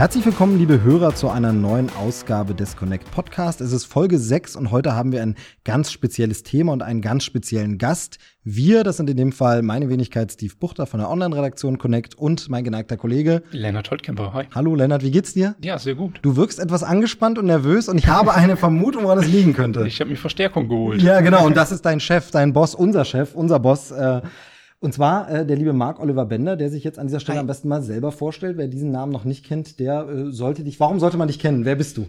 Herzlich willkommen, liebe Hörer, zu einer neuen Ausgabe des Connect Podcast. Es ist Folge 6 und heute haben wir ein ganz spezielles Thema und einen ganz speziellen Gast. Wir, das sind in dem Fall meine Wenigkeit Steve Buchter von der Online-Redaktion Connect und mein geneigter Kollege Lennart Holtkemper. Hi. Hallo Lennart, wie geht's dir? Ja, sehr gut. Du wirkst etwas angespannt und nervös und ich habe eine Vermutung, woran es liegen könnte. Ich habe mir Verstärkung geholt. Ja, genau. Und das ist dein Chef, dein Boss, unser Chef, unser Boss. Äh, und zwar äh, der liebe Marc Oliver Bender, der sich jetzt an dieser Stelle Hi. am besten mal selber vorstellt. Wer diesen Namen noch nicht kennt, der äh, sollte dich. Warum sollte man dich kennen? Wer bist du?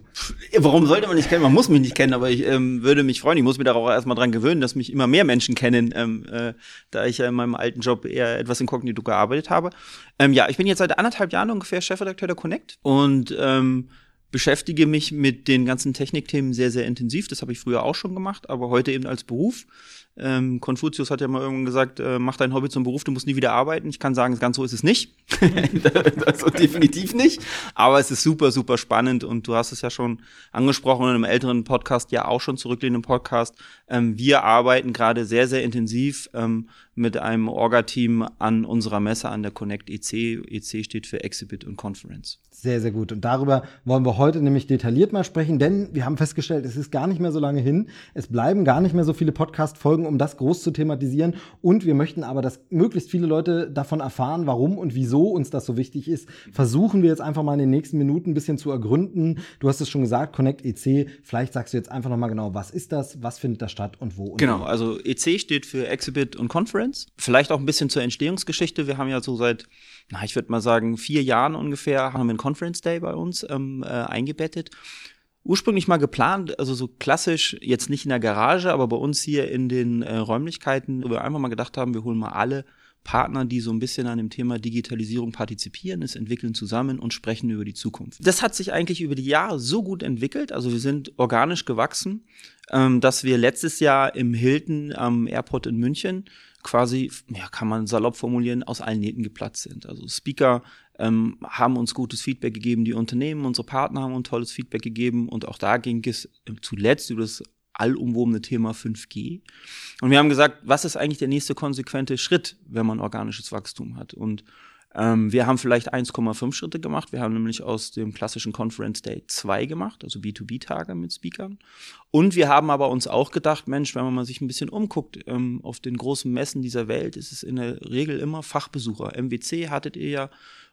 Warum sollte man dich kennen? Man muss mich nicht kennen, aber ich ähm, würde mich freuen. Ich muss mich darauf erstmal dran gewöhnen, dass mich immer mehr Menschen kennen, ähm, äh, da ich ja in meinem alten Job eher etwas inkognito gearbeitet habe. Ähm, ja, ich bin jetzt seit anderthalb Jahren ungefähr Chefredakteur der Connect und ähm, beschäftige mich mit den ganzen Technikthemen sehr, sehr intensiv. Das habe ich früher auch schon gemacht, aber heute eben als Beruf. Ähm, Konfuzius hat ja mal irgendwann gesagt, äh, mach dein Hobby zum Beruf, du musst nie wieder arbeiten. Ich kann sagen, ganz so ist es nicht. also definitiv nicht. Aber es ist super, super spannend und du hast es ja schon angesprochen in einem älteren Podcast, ja auch schon zurückliegenden Podcast. Ähm, wir arbeiten gerade sehr, sehr intensiv ähm, mit einem Orga-Team an unserer Messe an der Connect EC. EC steht für Exhibit und Conference. Sehr, sehr gut. Und darüber wollen wir heute nämlich detailliert mal sprechen, denn wir haben festgestellt, es ist gar nicht mehr so lange hin. Es bleiben gar nicht mehr so viele Podcast-Folgen, um das groß zu thematisieren. Und wir möchten aber, dass möglichst viele Leute davon erfahren, warum und wieso uns das so wichtig ist. Versuchen wir jetzt einfach mal in den nächsten Minuten ein bisschen zu ergründen. Du hast es schon gesagt, Connect EC. Vielleicht sagst du jetzt einfach nochmal genau, was ist das, was findet da statt und wo? Und genau, wie. also EC steht für Exhibit und Conference. Vielleicht auch ein bisschen zur Entstehungsgeschichte. Wir haben ja so seit na, ich würde mal sagen, vier Jahren ungefähr haben wir einen Conference Day bei uns ähm, äh, eingebettet. Ursprünglich mal geplant, also so klassisch, jetzt nicht in der Garage, aber bei uns hier in den äh, Räumlichkeiten, wo wir einfach mal gedacht haben, wir holen mal alle Partner, die so ein bisschen an dem Thema Digitalisierung partizipieren, es entwickeln zusammen und sprechen über die Zukunft. Das hat sich eigentlich über die Jahre so gut entwickelt, also wir sind organisch gewachsen, ähm, dass wir letztes Jahr im Hilton am Airport in München quasi, ja, kann man salopp formulieren, aus allen Nähten geplatzt sind. Also Speaker ähm, haben uns gutes Feedback gegeben, die Unternehmen, unsere Partner haben uns tolles Feedback gegeben und auch da ging es zuletzt über das allumwobene Thema 5G. Und wir haben gesagt, was ist eigentlich der nächste konsequente Schritt, wenn man organisches Wachstum hat? Und ähm, wir haben vielleicht 1,5 Schritte gemacht. Wir haben nämlich aus dem klassischen Conference Day 2 gemacht, also B2B-Tage mit Speakern. Und wir haben aber uns auch gedacht, Mensch, wenn man mal sich ein bisschen umguckt ähm, auf den großen Messen dieser Welt, ist es in der Regel immer Fachbesucher. MWC hattet ihr ja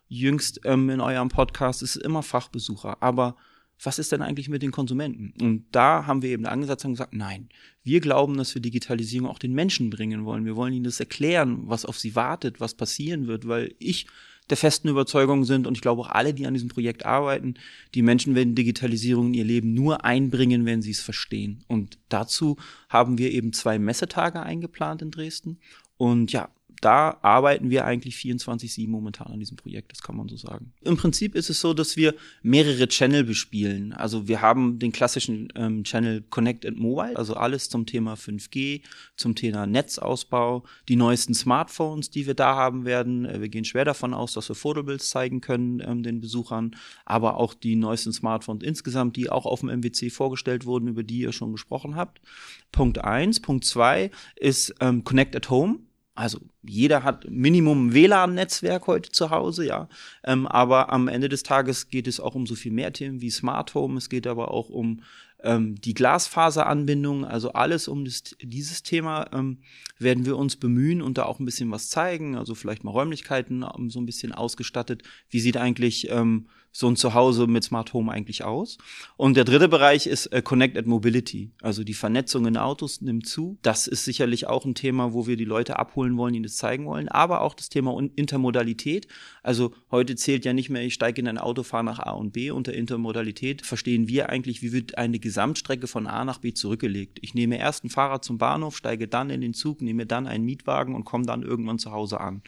jüngst ähm, in eurem Podcast, es ist immer Fachbesucher. Aber was ist denn eigentlich mit den Konsumenten? Und da haben wir eben angesetzt und gesagt, nein, wir glauben, dass wir Digitalisierung auch den Menschen bringen wollen. Wir wollen ihnen das erklären, was auf sie wartet, was passieren wird, weil ich der festen Überzeugung sind und ich glaube auch alle, die an diesem Projekt arbeiten, die Menschen werden Digitalisierung in ihr Leben nur einbringen, wenn sie es verstehen. Und dazu haben wir eben zwei Messetage eingeplant in Dresden. Und ja, da arbeiten wir eigentlich 24-7 momentan an diesem Projekt, das kann man so sagen. Im Prinzip ist es so, dass wir mehrere Channel bespielen. Also wir haben den klassischen ähm, Channel Connect and Mobile, also alles zum Thema 5G, zum Thema Netzausbau, die neuesten Smartphones, die wir da haben werden. Äh, wir gehen schwer davon aus, dass wir Fotobilds zeigen können ähm, den Besuchern, aber auch die neuesten Smartphones insgesamt, die auch auf dem MWC vorgestellt wurden, über die ihr schon gesprochen habt. Punkt eins. Punkt zwei ist ähm, Connect at Home. Also jeder hat Minimum WLAN-Netzwerk heute zu Hause, ja. Ähm, aber am Ende des Tages geht es auch um so viel mehr Themen wie Smart Home. Es geht aber auch um ähm, die Glasfaseranbindung, also alles um das, dieses Thema ähm, werden wir uns bemühen und da auch ein bisschen was zeigen. Also vielleicht mal Räumlichkeiten ähm, so ein bisschen ausgestattet. Wie sieht eigentlich ähm, so ein Zuhause mit Smart Home eigentlich aus? Und der dritte Bereich ist äh, Connected Mobility. Also die Vernetzung in Autos nimmt zu. Das ist sicherlich auch ein Thema, wo wir die Leute abholen wollen, ihnen das zeigen wollen. Aber auch das Thema Intermodalität. Also heute zählt ja nicht mehr, ich steige in ein Auto, fahre nach A und B. Unter Intermodalität verstehen wir eigentlich, wie wird eine Gesamtstrecke von A nach B zurückgelegt. Ich nehme erst ein Fahrrad zum Bahnhof, steige dann in den Zug, nehme dann einen Mietwagen und komme dann irgendwann zu Hause an.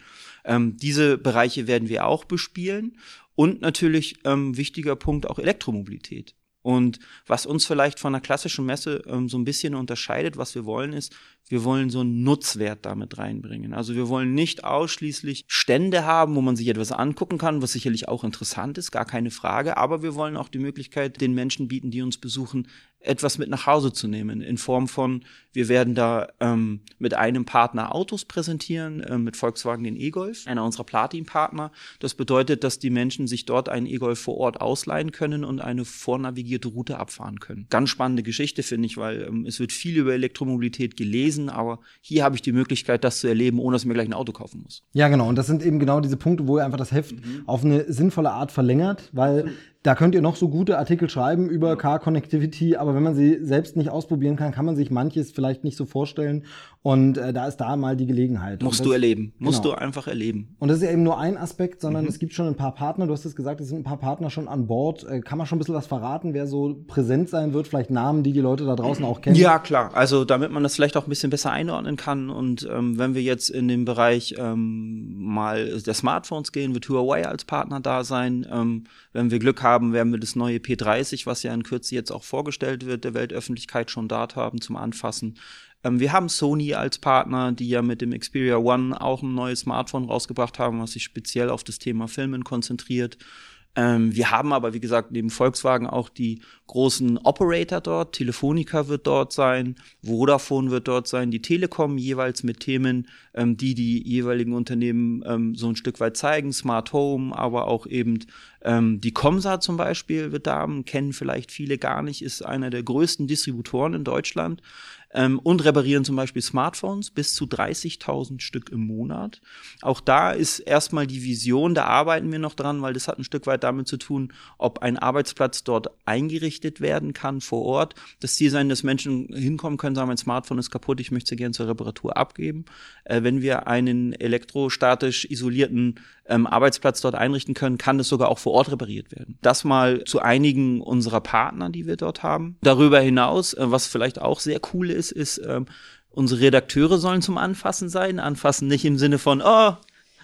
Ähm, diese Bereiche werden wir auch bespielen und natürlich ähm, wichtiger Punkt auch Elektromobilität. Und was uns vielleicht von einer klassischen Messe ähm, so ein bisschen unterscheidet, was wir wollen, ist, wir wollen so einen Nutzwert damit reinbringen. Also wir wollen nicht ausschließlich Stände haben, wo man sich etwas angucken kann, was sicherlich auch interessant ist, gar keine Frage, aber wir wollen auch die Möglichkeit den Menschen bieten, die uns besuchen, etwas mit nach Hause zu nehmen, in Form von, wir werden da ähm, mit einem Partner Autos präsentieren, äh, mit Volkswagen den E-Golf, einer unserer Platin-Partner. Das bedeutet, dass die Menschen sich dort einen E-Golf vor Ort ausleihen können und eine vornavigierte Route abfahren können. Ganz spannende Geschichte, finde ich, weil ähm, es wird viel über Elektromobilität gelesen, aber hier habe ich die Möglichkeit, das zu erleben, ohne dass ich mir gleich ein Auto kaufen muss. Ja, genau. Und das sind eben genau diese Punkte, wo ihr einfach das Heft mhm. auf eine sinnvolle Art verlängert, weil da könnt ihr noch so gute Artikel schreiben über Car Connectivity, aber wenn man sie selbst nicht ausprobieren kann, kann man sich manches vielleicht nicht so vorstellen. Und äh, da ist da mal die Gelegenheit. Musst das, du erleben. Musst genau. du einfach erleben. Und das ist ja eben nur ein Aspekt, sondern mhm. es gibt schon ein paar Partner. Du hast es gesagt, es sind ein paar Partner schon an Bord. Äh, kann man schon ein bisschen was verraten, wer so präsent sein wird? Vielleicht Namen, die die Leute da draußen auch kennen? Ja, klar. Also damit man das vielleicht auch ein bisschen besser einordnen kann. Und ähm, wenn wir jetzt in den Bereich ähm, mal der Smartphones gehen, wird Huawei als Partner da sein. Ähm, wenn wir Glück haben, werden wir das neue P30, was ja in Kürze jetzt auch vorgestellt wird, der Weltöffentlichkeit schon dort haben zum Anfassen. Ähm, wir haben Sony als Partner, die ja mit dem Xperia One auch ein neues Smartphone rausgebracht haben, was sich speziell auf das Thema Filmen konzentriert. Ähm, wir haben aber, wie gesagt, neben Volkswagen auch die großen Operator dort. Telefonica wird dort sein, Vodafone wird dort sein, die Telekom jeweils mit Themen, ähm, die die jeweiligen Unternehmen ähm, so ein Stück weit zeigen. Smart Home, aber auch eben ähm, die Comsa zum Beispiel wird da haben, kennen vielleicht viele gar nicht, ist einer der größten Distributoren in Deutschland ähm, und reparieren zum Beispiel Smartphones bis zu 30.000 Stück im Monat. Auch da ist erstmal die Vision, da arbeiten wir noch dran, weil das hat ein Stück weit damit zu tun, ob ein Arbeitsplatz dort eingerichtet werden kann vor Ort. Das Ziel sein, dass Menschen hinkommen können, sagen, mein Smartphone ist kaputt, ich möchte es gerne zur Reparatur abgeben. Äh, wenn wir einen elektrostatisch isolierten ähm, Arbeitsplatz dort einrichten können, kann das sogar auch vor Ort repariert werden. Das mal zu einigen unserer Partner, die wir dort haben. Darüber hinaus, äh, was vielleicht auch sehr cool ist, ist, ähm, unsere Redakteure sollen zum Anfassen sein. Anfassen nicht im Sinne von, oh,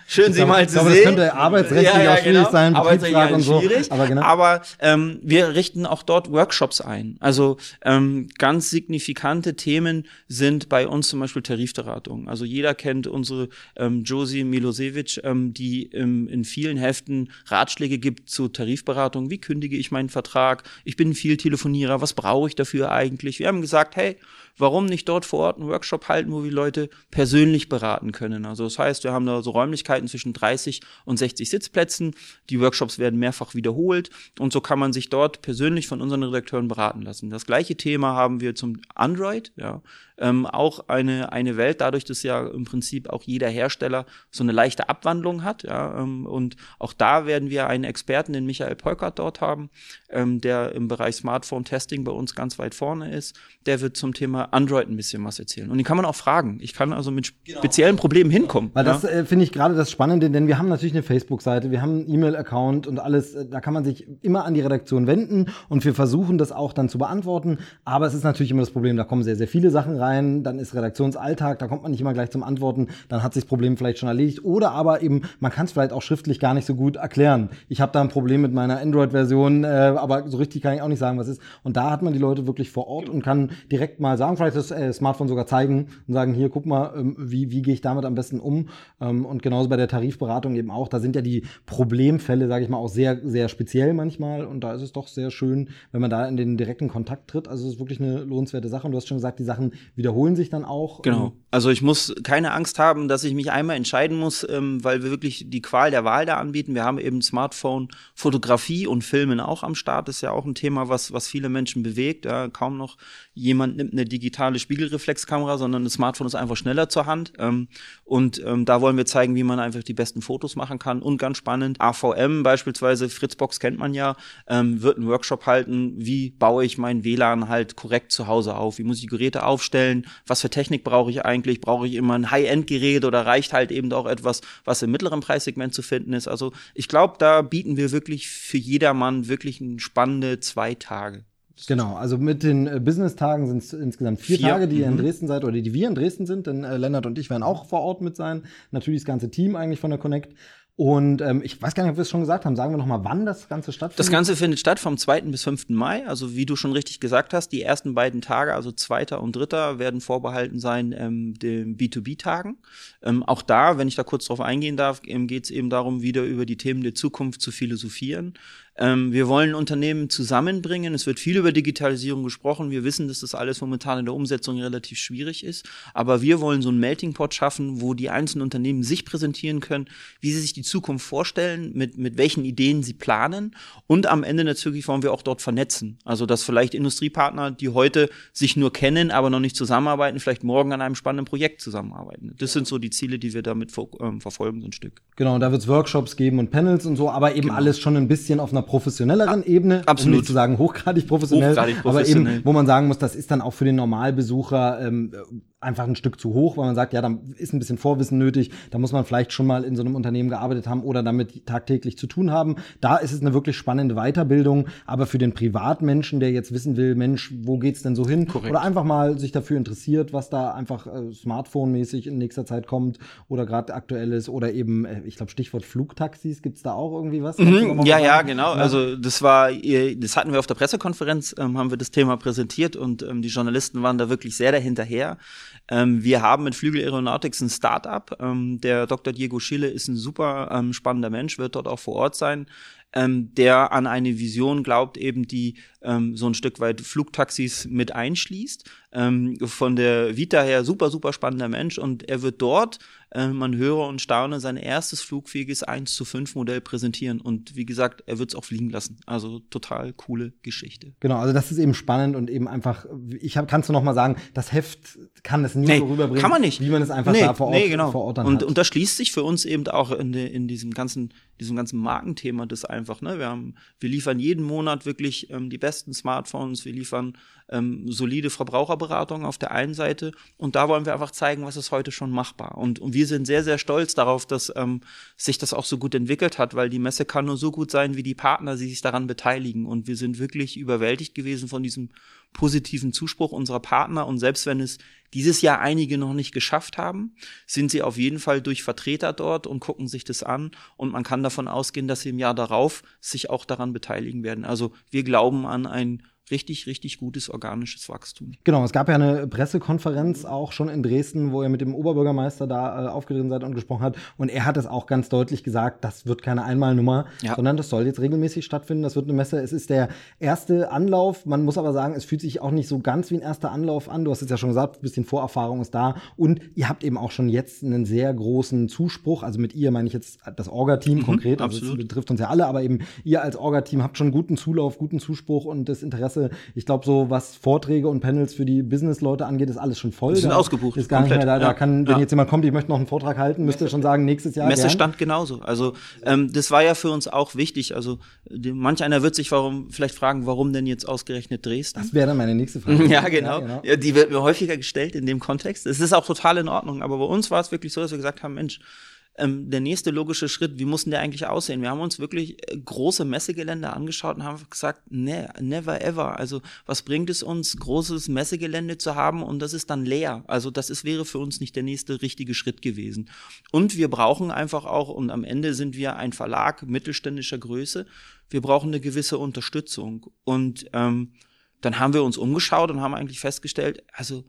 Schön, Sie mal zu sehen. Das könnte arbeitsrechtlich ja, ja, auch schwierig genau. sein, Betriebsrat und so. Schwierig, aber genau. aber ähm, wir richten auch dort Workshops ein. Also ähm, ganz signifikante Themen sind bei uns zum Beispiel Tarifberatung. Also jeder kennt unsere ähm, Josie Milosevic, ähm, die ähm, in vielen Heften Ratschläge gibt zu Tarifberatung. Wie kündige ich meinen Vertrag? Ich bin viel Telefonierer. Was brauche ich dafür eigentlich? Wir haben gesagt, hey, warum nicht dort vor Ort einen Workshop halten, wo wir Leute persönlich beraten können. Also das heißt, wir haben da so Räumlichkeiten zwischen 30 und 60 Sitzplätzen. Die Workshops werden mehrfach wiederholt und so kann man sich dort persönlich von unseren Redakteuren beraten lassen. Das gleiche Thema haben wir zum Android, ja ähm, auch eine, eine Welt, dadurch, dass ja im Prinzip auch jeder Hersteller so eine leichte Abwandlung hat. Ja, ähm, und auch da werden wir einen Experten, den Michael Polkert dort haben, ähm, der im Bereich Smartphone-Testing bei uns ganz weit vorne ist. Der wird zum Thema Android ein bisschen was erzählen. Und den kann man auch fragen. Ich kann also mit genau. speziellen Problemen hinkommen. Weil ja? das äh, finde ich gerade das Spannende, denn wir haben natürlich eine Facebook-Seite, wir haben einen E-Mail-Account und alles. Äh, da kann man sich immer an die Redaktion wenden und wir versuchen das auch dann zu beantworten. Aber es ist natürlich immer das Problem, da kommen sehr, sehr viele Sachen rein rein, dann ist Redaktionsalltag, da kommt man nicht immer gleich zum Antworten, dann hat sich das Problem vielleicht schon erledigt. Oder aber eben, man kann es vielleicht auch schriftlich gar nicht so gut erklären. Ich habe da ein Problem mit meiner Android-Version, äh, aber so richtig kann ich auch nicht sagen, was ist. Und da hat man die Leute wirklich vor Ort und kann direkt mal sagen, vielleicht das äh, Smartphone sogar zeigen und sagen, hier, guck mal, ähm, wie, wie gehe ich damit am besten um. Ähm, und genauso bei der Tarifberatung eben auch, da sind ja die Problemfälle, sage ich mal, auch sehr, sehr speziell manchmal. Und da ist es doch sehr schön, wenn man da in den direkten Kontakt tritt. Also es ist wirklich eine lohnenswerte Sache. Und du hast schon gesagt, die Sachen wiederholen sich dann auch. Genau. Also ich muss keine Angst haben, dass ich mich einmal entscheiden muss, ähm, weil wir wirklich die Qual der Wahl da anbieten. Wir haben eben Smartphone, Fotografie und Filmen auch am Start. Das ist ja auch ein Thema, was, was viele Menschen bewegt. Ja, kaum noch jemand nimmt eine digitale Spiegelreflexkamera, sondern das Smartphone ist einfach schneller zur Hand. Ähm, und ähm, da wollen wir zeigen, wie man einfach die besten Fotos machen kann. Und ganz spannend, AVM beispielsweise, Fritzbox kennt man ja, ähm, wird einen Workshop halten, wie baue ich mein WLAN halt korrekt zu Hause auf, wie muss ich die Geräte aufstellen, was für Technik brauche ich eigentlich, brauche ich immer ein High-End-Gerät oder reicht halt eben auch etwas, was im mittleren Preissegment zu finden ist. Also ich glaube, da bieten wir wirklich für jedermann wirklich spannende zwei Tage. Genau, also mit den äh, Business-Tagen sind es insgesamt vier, vier, Tage, die ihr in mhm. Dresden seid oder die wir in Dresden sind, denn äh, Lennart und ich werden auch vor Ort mit sein. Natürlich das ganze Team eigentlich von der Connect. Und ähm, ich weiß gar nicht, ob wir es schon gesagt haben. Sagen wir noch mal, wann das Ganze stattfindet. Das Ganze findet statt vom 2. bis 5. Mai. Also wie du schon richtig gesagt hast, die ersten beiden Tage, also 2. und 3. werden vorbehalten sein ähm, den B2B-Tagen. Ähm, auch da, wenn ich da kurz drauf eingehen darf, ähm, geht es eben darum, wieder über die Themen der Zukunft zu philosophieren. Ähm, wir wollen Unternehmen zusammenbringen. Es wird viel über Digitalisierung gesprochen. Wir wissen, dass das alles momentan in der Umsetzung relativ schwierig ist. Aber wir wollen so einen Melting Pot schaffen, wo die einzelnen Unternehmen sich präsentieren können, wie sie sich die Zukunft vorstellen, mit, mit welchen Ideen sie planen. Und am Ende natürlich wollen wir auch dort vernetzen. Also, dass vielleicht Industriepartner, die heute sich nur kennen, aber noch nicht zusammenarbeiten, vielleicht morgen an einem spannenden Projekt zusammenarbeiten. Das sind so die Ziele, die wir damit ähm, verfolgen, so ein Stück. Genau, da wird es Workshops geben und Panels und so, aber eben genau. alles schon ein bisschen auf einer professionelleren Ebene. Absolut. Um nicht zu sagen hochgradig professionell, hochgradig professionell. aber eben, wo man sagen muss, das ist dann auch für den Normalbesucher ähm, einfach ein Stück zu hoch, weil man sagt, ja, da ist ein bisschen Vorwissen nötig, da muss man vielleicht schon mal in so einem Unternehmen gearbeitet haben oder damit tagtäglich zu tun haben. Da ist es eine wirklich spannende Weiterbildung, aber für den Privatmenschen, der jetzt wissen will, Mensch, wo geht's denn so hin? Korrekt. Oder einfach mal sich dafür interessiert, was da einfach äh, Smartphone-mäßig in nächster Zeit kommt oder gerade aktuell ist oder eben, äh, ich glaube, Stichwort Flugtaxis, gibt's da auch irgendwie was? Mhm, ja, ja, genau. Ja. Also das war, das hatten wir auf der Pressekonferenz, ähm, haben wir das Thema präsentiert und ähm, die Journalisten waren da wirklich sehr dahinterher. Ähm, wir haben mit Flügel Aeronautics ein Startup. Ähm, der Dr. Diego Schille ist ein super ähm, spannender Mensch, wird dort auch vor Ort sein ähm, der an eine Vision glaubt, eben die ähm, so ein Stück weit Flugtaxis mit einschließt. Ähm, von der Vita her super, super spannender Mensch und er wird dort, äh, man höre und staune, sein erstes flugfähiges 1 zu 5 Modell präsentieren und wie gesagt, er wird es auch fliegen lassen. Also total coole Geschichte. Genau, also das ist eben spannend und eben einfach, ich hab, kannst du noch mal sagen, das Heft kann es nie nee, so rüberbringen, kann man nicht. wie man es einfach nee, da vor Ort, nee, genau. vor Ort dann und, hat. Und das schließt sich für uns eben auch in, de, in diesem ganzen diesem ganzen Markenthema das einfach. Ne? Wir haben, wir liefern jeden Monat wirklich ähm, die besten Smartphones, wir liefern ähm, solide Verbraucherberatung auf der einen Seite und da wollen wir einfach zeigen, was ist heute schon machbar. Und, und wir sind sehr, sehr stolz darauf, dass ähm, sich das auch so gut entwickelt hat, weil die Messe kann nur so gut sein, wie die Partner, die sich daran beteiligen. Und wir sind wirklich überwältigt gewesen von diesem positiven Zuspruch unserer Partner und selbst wenn es dieses Jahr einige noch nicht geschafft haben, sind sie auf jeden Fall durch Vertreter dort und gucken sich das an und man kann davon ausgehen, dass sie im Jahr darauf sich auch daran beteiligen werden. Also wir glauben an ein richtig, richtig gutes organisches Wachstum. Genau, es gab ja eine Pressekonferenz auch schon in Dresden, wo er mit dem Oberbürgermeister da äh, aufgetreten seid und gesprochen hat. Und er hat es auch ganz deutlich gesagt, das wird keine Einmalnummer, ja. sondern das soll jetzt regelmäßig stattfinden. Das wird eine Messe. Es ist der erste Anlauf. Man muss aber sagen, es fühlt sich auch nicht so ganz wie ein erster Anlauf an. Du hast es ja schon gesagt, ein bisschen Vorerfahrung ist da. Und ihr habt eben auch schon jetzt einen sehr großen Zuspruch. Also mit ihr meine ich jetzt das Orga-Team mhm, konkret. Also es betrifft uns ja alle, aber eben ihr als Orga-Team habt schon guten Zulauf, guten Zuspruch und das Interesse Interesse. Ich glaube, so was Vorträge und Panels für die Business-Leute angeht, ist alles schon voll. Die sind da ausgebucht. Ist gar komplett. nicht mehr da. Da kann, wenn ja. jetzt jemand kommt, ich möchte noch einen Vortrag halten, müsste Messe, schon sagen, nächstes Jahr. Messestand gern. genauso. Also ähm, das war ja für uns auch wichtig. Also die, manch einer wird sich warum vielleicht fragen, warum denn jetzt ausgerechnet Dresden? Das wäre dann meine nächste Frage. ja, genau. Ja, genau. Ja, die wird mir häufiger gestellt in dem Kontext. Es ist auch total in Ordnung. Aber bei uns war es wirklich so, dass wir gesagt haben, Mensch, ähm, der nächste logische Schritt, wie muss denn der eigentlich aussehen? Wir haben uns wirklich äh, große Messegelände angeschaut und haben gesagt, ne, never ever. Also was bringt es uns, großes Messegelände zu haben und das ist dann leer? Also das ist, wäre für uns nicht der nächste richtige Schritt gewesen. Und wir brauchen einfach auch, und am Ende sind wir ein Verlag mittelständischer Größe, wir brauchen eine gewisse Unterstützung. Und ähm, dann haben wir uns umgeschaut und haben eigentlich festgestellt, also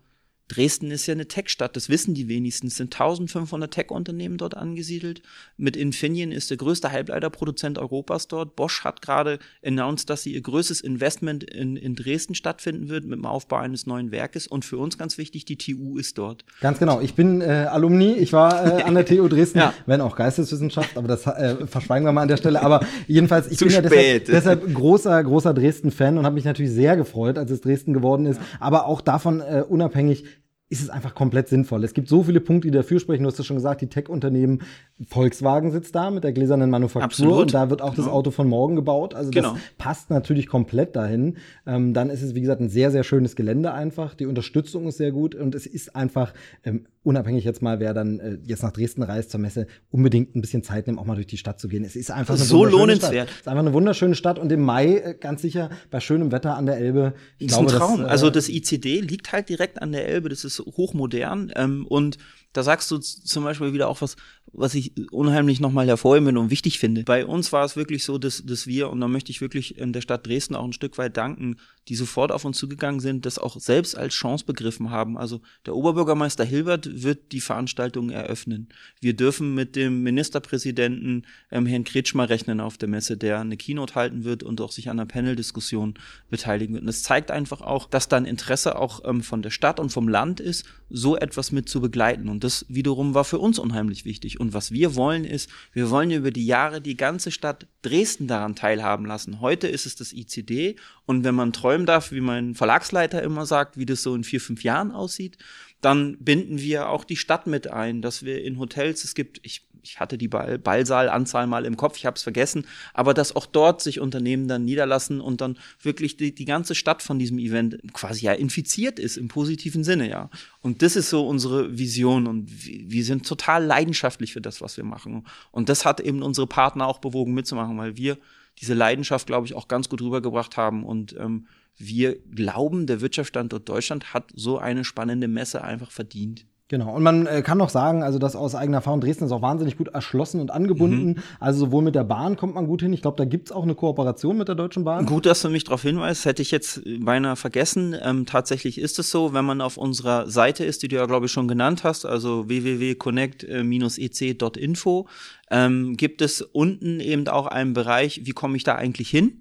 Dresden ist ja eine Tech-Stadt, das wissen die wenigsten. Es sind 1500 Tech-Unternehmen dort angesiedelt. Mit Infineon ist der größte Halbleiterproduzent Europas dort. Bosch hat gerade announced, dass sie ihr größtes Investment in, in Dresden stattfinden wird mit dem Aufbau eines neuen Werkes. Und für uns ganz wichtig, die TU ist dort. Ganz genau. Ich bin äh, Alumni. Ich war äh, an der TU Dresden, ja. wenn auch Geisteswissenschaft, aber das äh, verschweigen wir mal an der Stelle. Aber jedenfalls, ich Zu bin spät. ja deshalb, deshalb großer, großer Dresden-Fan und habe mich natürlich sehr gefreut, als es Dresden geworden ist. Ja. Aber auch davon äh, unabhängig, ist es einfach komplett sinnvoll. Es gibt so viele Punkte, die dafür sprechen. Du hast es schon gesagt, die Tech-Unternehmen, Volkswagen sitzt da mit der gläsernen Manufaktur Absolut. und da wird auch das genau. Auto von morgen gebaut. Also genau. das passt natürlich komplett dahin. Ähm, dann ist es, wie gesagt, ein sehr, sehr schönes Gelände einfach. Die Unterstützung ist sehr gut und es ist einfach, ähm, unabhängig jetzt mal, wer dann äh, jetzt nach Dresden reist zur Messe, unbedingt ein bisschen Zeit nehmen, auch mal durch die Stadt zu gehen. Es ist einfach eine so lohnenswert. Stadt. Es ist einfach eine wunderschöne Stadt und im Mai äh, ganz sicher bei schönem Wetter an der Elbe. Ich das ist glaube, ein Traum. Das, äh, also das ICD liegt halt direkt an der Elbe. Das ist hochmodern. Ähm, und da sagst du zum Beispiel wieder auch was, was ich unheimlich nochmal hervorheben und wichtig finde. Bei uns war es wirklich so, dass, dass wir, und da möchte ich wirklich in der Stadt Dresden auch ein Stück weit danken, die sofort auf uns zugegangen sind, das auch selbst als Chance begriffen haben. Also der Oberbürgermeister Hilbert wird die Veranstaltung eröffnen. Wir dürfen mit dem Ministerpräsidenten ähm, Herrn Kretschmer rechnen auf der Messe, der eine Keynote halten wird und auch sich an einer Panel-Diskussion beteiligen wird. Und es zeigt einfach auch, dass dann Interesse auch ähm, von der Stadt und vom Land ist, so etwas mit zu begleiten. Und das wiederum war für uns unheimlich wichtig. Und was wir wollen ist, wir wollen über die Jahre die ganze Stadt Dresden daran teilhaben lassen. Heute ist es das ICD. Und wenn man träumen darf, wie mein Verlagsleiter immer sagt, wie das so in vier, fünf Jahren aussieht, dann binden wir auch die Stadt mit ein, dass wir in Hotels, es gibt, ich ich hatte die Ball Ballsaalanzahl mal im Kopf, ich habe es vergessen, aber dass auch dort sich Unternehmen dann niederlassen und dann wirklich die, die ganze Stadt von diesem Event quasi ja infiziert ist im positiven Sinne, ja. Und das ist so unsere Vision und wir sind total leidenschaftlich für das, was wir machen. Und das hat eben unsere Partner auch bewogen mitzumachen, weil wir diese Leidenschaft, glaube ich, auch ganz gut rübergebracht haben und ähm, wir glauben, der Wirtschaftsstandort Deutschland hat so eine spannende Messe einfach verdient. Genau. Und man äh, kann noch sagen, also das aus eigener Erfahrung, Dresden ist auch wahnsinnig gut erschlossen und angebunden. Mhm. Also sowohl mit der Bahn kommt man gut hin. Ich glaube, da gibt's auch eine Kooperation mit der Deutschen Bahn. Gut, dass du mich darauf hinweist, hätte ich jetzt beinahe vergessen. Ähm, tatsächlich ist es so, wenn man auf unserer Seite ist, die du ja, glaube ich, schon genannt hast, also www.connect-ec.info, ähm, gibt es unten eben auch einen Bereich, wie komme ich da eigentlich hin?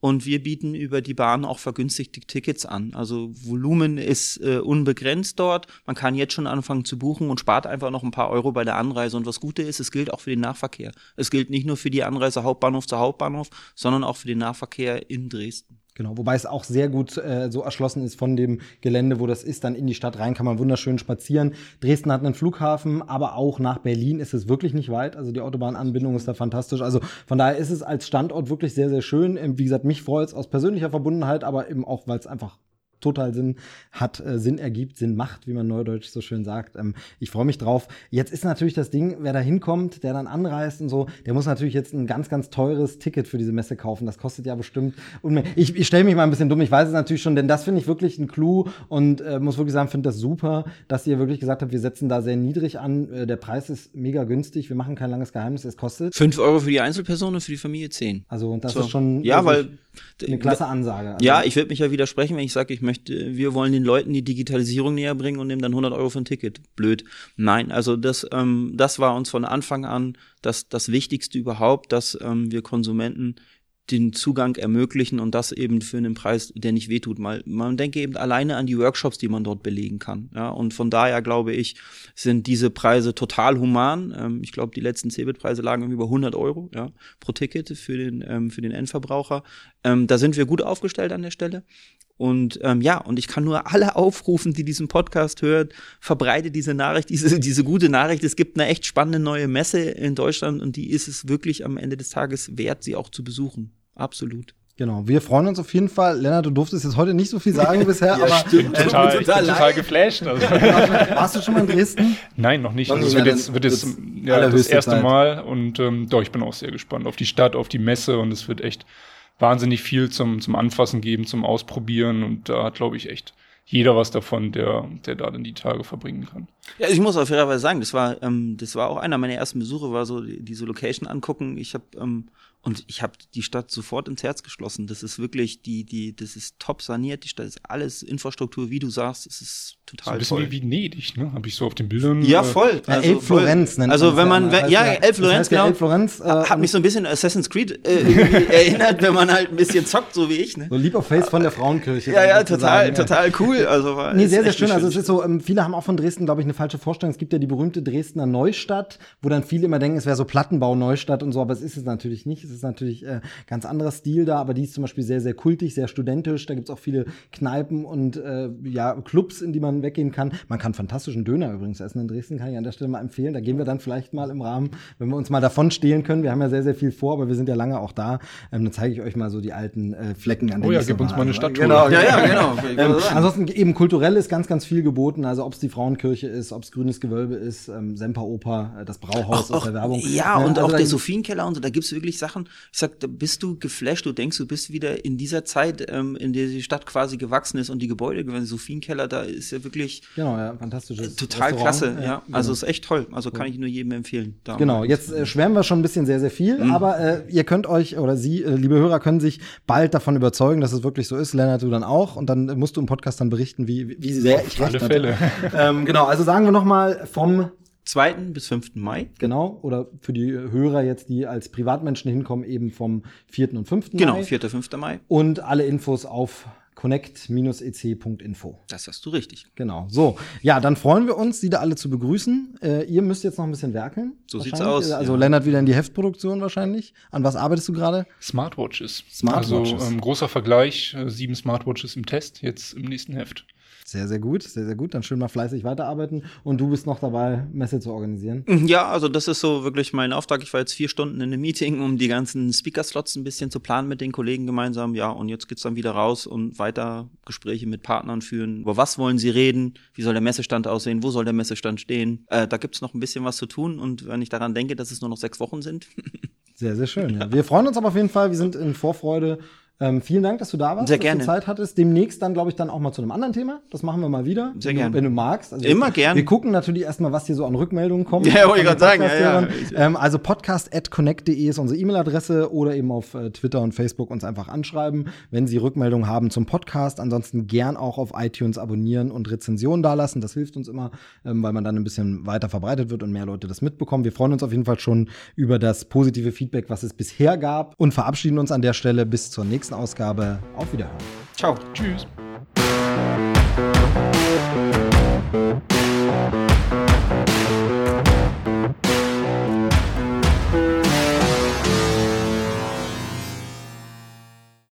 Und wir bieten über die Bahn auch vergünstigte Tickets an. Also Volumen ist äh, unbegrenzt dort. Man kann jetzt schon anfangen zu buchen und spart einfach noch ein paar Euro bei der Anreise. Und was Gute ist, es gilt auch für den Nahverkehr. Es gilt nicht nur für die Anreise Hauptbahnhof zu Hauptbahnhof, sondern auch für den Nahverkehr in Dresden. Genau, wobei es auch sehr gut äh, so erschlossen ist von dem Gelände, wo das ist. Dann in die Stadt rein kann man wunderschön spazieren. Dresden hat einen Flughafen, aber auch nach Berlin ist es wirklich nicht weit. Also die Autobahnanbindung ist da fantastisch. Also von daher ist es als Standort wirklich sehr, sehr schön. Ähm, wie gesagt, mich freut es aus persönlicher Verbundenheit, aber eben auch, weil es einfach total Sinn hat, äh, Sinn ergibt, Sinn macht, wie man neudeutsch so schön sagt. Ähm, ich freue mich drauf. Jetzt ist natürlich das Ding, wer da hinkommt, der dann anreist und so, der muss natürlich jetzt ein ganz, ganz teures Ticket für diese Messe kaufen. Das kostet ja bestimmt. Ich, ich stelle mich mal ein bisschen dumm, ich weiß es natürlich schon, denn das finde ich wirklich ein Clou und äh, muss wirklich sagen, finde das super, dass ihr wirklich gesagt habt, wir setzen da sehr niedrig an. Äh, der Preis ist mega günstig, wir machen kein langes Geheimnis, es kostet. Fünf Euro für die Einzelperson und für die Familie zehn. Also das so. ist schon ja, weil eine klasse Ansage. Also ja, ich würde mich ja widersprechen, wenn ich sage, ich möchte, wir wollen den Leuten die Digitalisierung näher bringen und nehmen dann 100 Euro für ein Ticket. Blöd. Nein, also das, ähm, das war uns von Anfang an das, das Wichtigste überhaupt, dass ähm, wir Konsumenten den Zugang ermöglichen und das eben für einen Preis, der nicht wehtut. Mal, man denke eben alleine an die Workshops, die man dort belegen kann. Ja, und von daher glaube ich, sind diese Preise total human. Ähm, ich glaube, die letzten Cebit-Preise lagen über 100 Euro ja, pro Ticket für den, ähm, für den Endverbraucher. Ähm, da sind wir gut aufgestellt an der Stelle. Und ähm, ja, und ich kann nur alle aufrufen, die diesen Podcast hören, verbreite diese Nachricht, diese, diese gute Nachricht. Es gibt eine echt spannende neue Messe in Deutschland und die ist es wirklich am Ende des Tages wert, sie auch zu besuchen. Absolut. Genau, wir freuen uns auf jeden Fall. Lennart, du durftest jetzt heute nicht so viel sagen bisher, ja, aber stimmt, total, ich bin total geflasht. Also. Warst du schon mal in Dresden? Nein, noch nicht. Also, es wird jetzt, wird jetzt ja, das erste Zeit. Mal und ähm, doch, ich bin auch sehr gespannt auf die Stadt, auf die Messe und es wird echt wahnsinnig viel zum, zum Anfassen geben, zum Ausprobieren und da hat, glaube ich, echt jeder was davon, der, der da dann die Tage verbringen kann. Ja, ich muss auf fairerweise sagen, das war, ähm, das war auch einer meiner ersten Besuche, war so diese Location angucken. Ich habe ähm, und ich habe die Stadt sofort ins Herz geschlossen. Das ist wirklich die, die, das ist top saniert. Die Stadt ist alles Infrastruktur, wie du sagst. Es ist total so ein bisschen toll. wie Venedig, ne? Habe ich so auf den Bildern. Ja, äh, voll. Ja, also, El Florenz nennt Also wenn man, wenn, ja, El Florenz, das heißt genau. El Florenz, äh, hat mich so ein bisschen Assassin's Creed äh, erinnert, wenn man halt ein bisschen zockt, so wie ich. Ne? So of Face von der Frauenkirche. Ja, ja, total, sagen, total cool. Also war nee, sehr, sehr schön. Also es ist so, ähm, viele haben auch von Dresden, glaube ich, eine falsche Vorstellung. Es gibt ja die berühmte Dresdner Neustadt, wo dann viele immer denken, es wäre so Plattenbau Neustadt und so, aber es ist es natürlich nicht. Es ist natürlich äh, ganz anderer Stil da, aber die ist zum Beispiel sehr, sehr kultig, sehr studentisch. Da gibt's auch viele Kneipen und äh, ja, Clubs, in die man weggehen kann. Man kann fantastischen Döner übrigens essen in Dresden, kann ich an der Stelle mal empfehlen. Da gehen wir dann vielleicht mal im Rahmen, wenn wir uns mal davon stehlen können. Wir haben ja sehr, sehr viel vor, aber wir sind ja lange auch da. Ähm, dann zeige ich euch mal so die alten äh, Flecken an denen Oh ja, gib uns mal eine Stadttour. Genau, ja, ja, genau. ähm, ansonsten eben kulturell ist ganz, ganz viel geboten. Also ob es die Frauenkirche ist, ob es grünes Gewölbe ist, ähm, Semperoper, äh, das Brauhaus auch, aus der Werbung. Ja, äh, und also auch der Sophienkeller und so, da gibt's wirklich Sachen. Ich sag, da bist du geflasht, du denkst, du bist wieder in dieser Zeit, ähm, in der die Stadt quasi gewachsen ist und die Gebäude gewesen. Sophienkeller, da ist ja wirklich genau, ja, fantastisches. Total Restaurant. klasse, ja. ja. Genau. Also ist echt toll. Also kann ich nur jedem empfehlen. Genau, jetzt äh, schwärmen wir schon ein bisschen sehr, sehr viel, mhm. aber äh, ihr könnt euch oder Sie, äh, liebe Hörer, können sich bald davon überzeugen, dass es wirklich so ist. Lennart, du dann auch. Und dann musst du im Podcast dann berichten, wie, wie sehr ich recht alle Fälle. ähm, genau, also sagen wir noch mal vom 2. bis 5. Mai. Genau, oder für die Hörer jetzt, die als Privatmenschen hinkommen, eben vom 4. und 5. Genau, Mai. Genau, 4. 5. Mai. Und alle Infos auf connect-ec.info. Das hast du richtig. Genau. So, ja, dann freuen wir uns, Sie da alle zu begrüßen. Äh, ihr müsst jetzt noch ein bisschen werkeln. So sieht's aus. Also ja. Lennart wieder in die Heftproduktion wahrscheinlich. An was arbeitest du gerade? Smartwatches. Smartwatches. Also ähm, großer Vergleich, äh, sieben Smartwatches im Test, jetzt im nächsten Heft. Sehr, sehr gut, sehr, sehr gut. Dann schön mal fleißig weiterarbeiten. Und du bist noch dabei, Messe zu organisieren. Mhm, ja, also das ist so wirklich mein Auftrag. Ich war jetzt vier Stunden in einem Meeting, um die ganzen Speaker-Slots ein bisschen zu planen mit den Kollegen gemeinsam. Ja, und jetzt geht's dann wieder raus und weiter Gespräche mit Partnern führen. Über was wollen sie reden? Wie soll der Messestand aussehen? Wo soll der Messestand stehen? Äh, da gibt's noch ein bisschen was zu tun. Und wenn ich daran denke, dass es nur noch sechs Wochen sind. sehr, sehr schön. Ja. Wir freuen uns aber auf jeden Fall. Wir sind in Vorfreude ähm, vielen Dank, dass du da warst, Sehr gerne. dass du Zeit hattest. Demnächst dann, glaube ich, dann auch mal zu einem anderen Thema. Das machen wir mal wieder. Sehr gerne. Wenn du magst. Also Immer gerne. Wir gucken natürlich erstmal, was hier so an Rückmeldungen kommt. Ja, wollte ich gerade sagen. Ja, ja. Ähm, also podcast.connect.de ist unsere E-Mail-Adresse oder eben auf äh, Twitter und Facebook uns einfach anschreiben, wenn Sie Rückmeldungen haben zum Podcast. Ansonsten gern auch auf iTunes abonnieren und Rezensionen dalassen. Das hilft uns immer, ähm, weil man dann ein bisschen weiter verbreitet wird und mehr Leute das mitbekommen. Wir freuen uns auf jeden Fall schon über das positive Feedback, was es bisher gab und verabschieden uns an der Stelle bis zur nächsten Ausgabe. Auf Wiederhören. Ciao. Tschüss.